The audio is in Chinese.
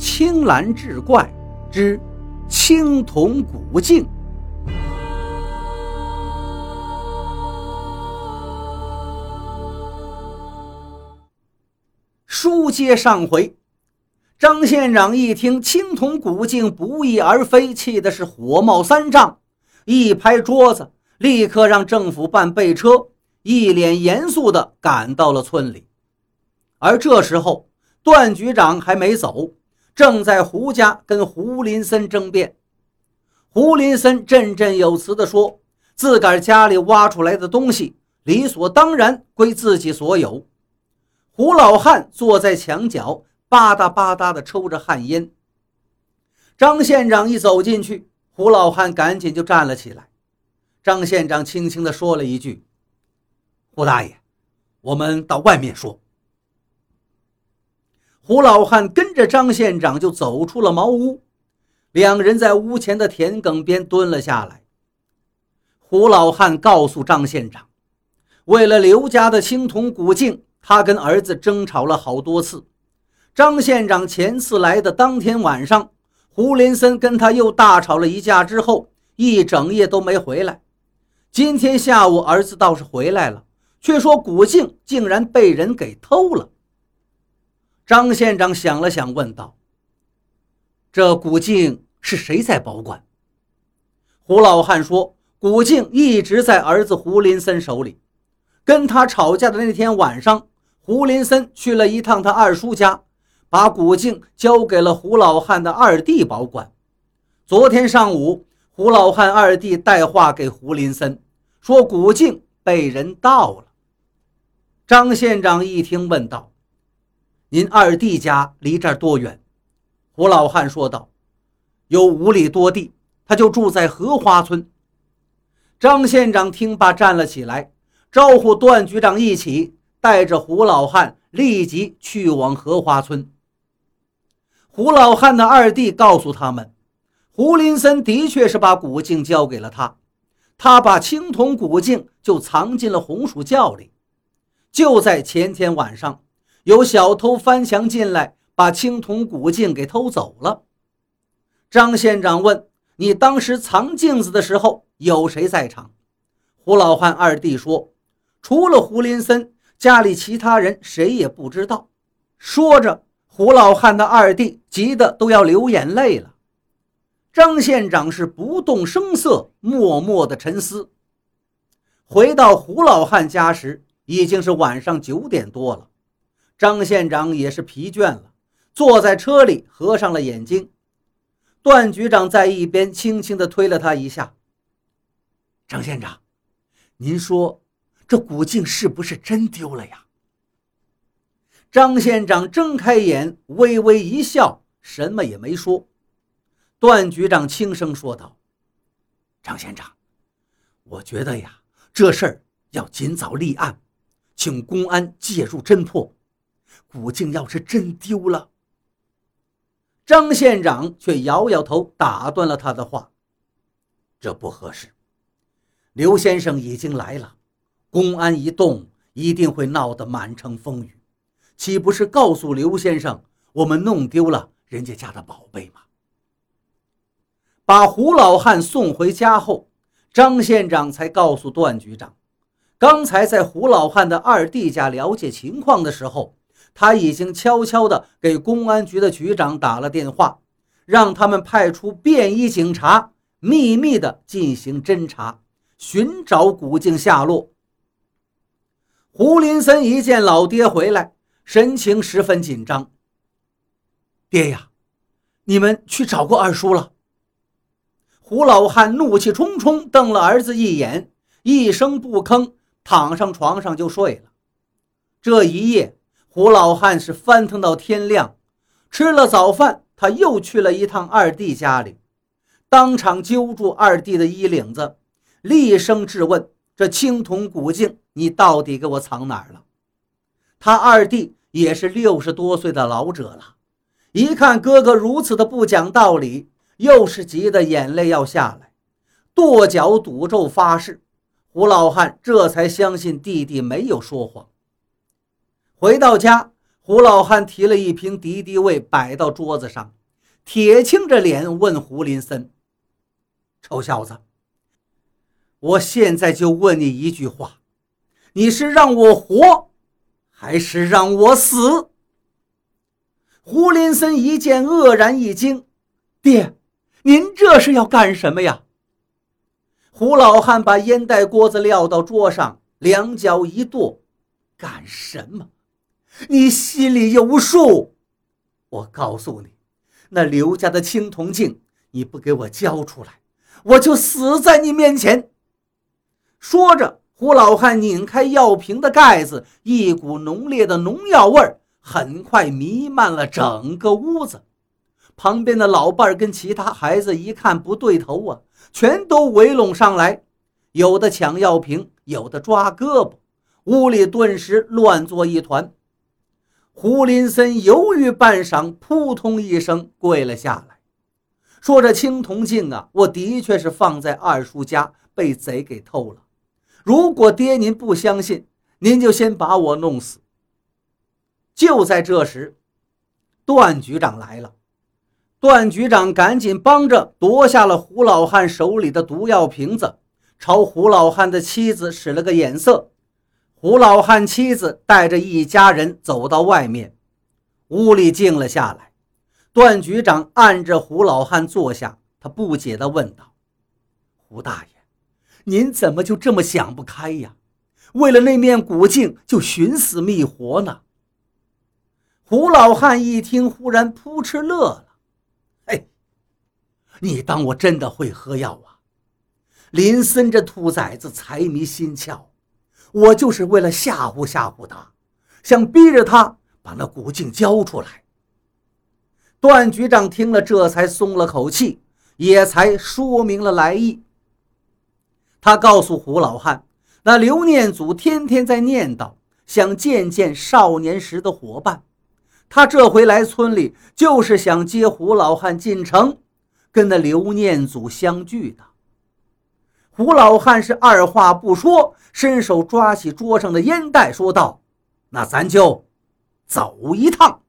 青蓝志怪之青铜古镜。书接上回，张县长一听青铜古镜不翼而飞，气的是火冒三丈，一拍桌子，立刻让政府办备车，一脸严肃地赶到了村里。而这时候，段局长还没走，正在胡家跟胡林森争辩。胡林森振振有词地说：“自个儿家里挖出来的东西，理所当然归自己所有。”胡老汉坐在墙角，吧嗒吧嗒地抽着旱烟。张县长一走进去，胡老汉赶紧就站了起来。张县长轻轻地说了一句：“胡大爷，我们到外面说。”胡老汉跟着张县长就走出了茅屋，两人在屋前的田埂边蹲了下来。胡老汉告诉张县长，为了刘家的青铜古镜，他跟儿子争吵了好多次。张县长前次来的当天晚上，胡林森跟他又大吵了一架，之后一整夜都没回来。今天下午，儿子倒是回来了，却说古镜竟然被人给偷了。张县长想了想，问道：“这古镜是谁在保管？”胡老汉说：“古镜一直在儿子胡林森手里。跟他吵架的那天晚上，胡林森去了一趟他二叔家，把古镜交给了胡老汉的二弟保管。昨天上午，胡老汉二弟带话给胡林森，说古镜被人盗了。”张县长一听，问道。您二弟家离这儿多远？胡老汉说道：“有五里多地，他就住在荷花村。”张县长听罢站了起来，招呼段局长一起带着胡老汉立即去往荷花村。胡老汉的二弟告诉他们，胡林森的确是把古镜交给了他，他把青铜古镜就藏进了红薯窖里。就在前天晚上。有小偷翻墙进来，把青铜古镜给偷走了。张县长问：“你当时藏镜子的时候，有谁在场？”胡老汉二弟说：“除了胡林森，家里其他人谁也不知道。”说着，胡老汉的二弟急得都要流眼泪了。张县长是不动声色，默默的沉思。回到胡老汉家时，已经是晚上九点多了。张县长也是疲倦了，坐在车里合上了眼睛。段局长在一边轻轻地推了他一下：“张县长，您说这古镜是不是真丢了呀？”张县长睁开眼，微微一笑，什么也没说。段局长轻声说道：“张县长，我觉得呀，这事儿要尽早立案，请公安介入侦破。”古镜要是真丢了，张县长却摇摇头，打断了他的话：“这不合适。刘先生已经来了，公安一动，一定会闹得满城风雨。岂不是告诉刘先生，我们弄丢了人家家的宝贝吗？”把胡老汉送回家后，张县长才告诉段局长，刚才在胡老汉的二弟家了解情况的时候。他已经悄悄地给公安局的局长打了电话，让他们派出便衣警察，秘密地进行侦查，寻找古静下落。胡林森一见老爹回来，神情十分紧张。爹呀，你们去找过二叔了？胡老汉怒气冲冲瞪了儿子一眼，一声不吭，躺上床上就睡了。这一夜。胡老汉是翻腾到天亮，吃了早饭，他又去了一趟二弟家里，当场揪住二弟的衣领子，厉声质问：“这青铜古镜，你到底给我藏哪儿了？”他二弟也是六十多岁的老者了，一看哥哥如此的不讲道理，又是急得眼泪要下来，跺脚赌咒发誓。胡老汉这才相信弟弟没有说谎。回到家，胡老汉提了一瓶敌敌畏，摆到桌子上，铁青着脸问胡林森：“臭小子，我现在就问你一句话，你是让我活，还是让我死？”胡林森一见，愕然一惊：“爹，您这是要干什么呀？”胡老汉把烟袋锅子撂到桌上，两脚一跺：“干什么？你心里有数。我告诉你，那刘家的青铜镜，你不给我交出来，我就死在你面前。”说着，胡老汉拧开药瓶的盖子，一股浓烈的农药味儿很快弥漫了整个屋子。旁边的老伴儿跟其他孩子一看不对头啊，全都围拢上来，有的抢药瓶，有的抓胳膊，屋里顿时乱作一团。胡林森犹豫半晌，扑通一声跪了下来，说：“这青铜镜啊，我的确是放在二叔家，被贼给偷了。如果爹您不相信，您就先把我弄死。”就在这时，段局长来了。段局长赶紧帮着夺下了胡老汉手里的毒药瓶子，朝胡老汉的妻子使了个眼色。胡老汉妻子带着一家人走到外面，屋里静了下来。段局长按着胡老汉坐下，他不解地问道：“胡大爷，您怎么就这么想不开呀？为了那面古镜就寻死觅活呢？”胡老汉一听，忽然扑哧乐了。嘿你当我真的会喝药啊？林森这兔崽子财迷心窍，我就是为了吓唬吓唬他，想逼着他把那古镜交出来。段局长听了，这才松了口气，也才说明了来意。他告诉胡老汉，那刘念祖天天在念叨，想见见少年时的伙伴。他这回来村里，就是想接胡老汉进城。跟那刘念祖相聚的胡老汉是二话不说，伸手抓起桌上的烟袋，说道：“那咱就走一趟。”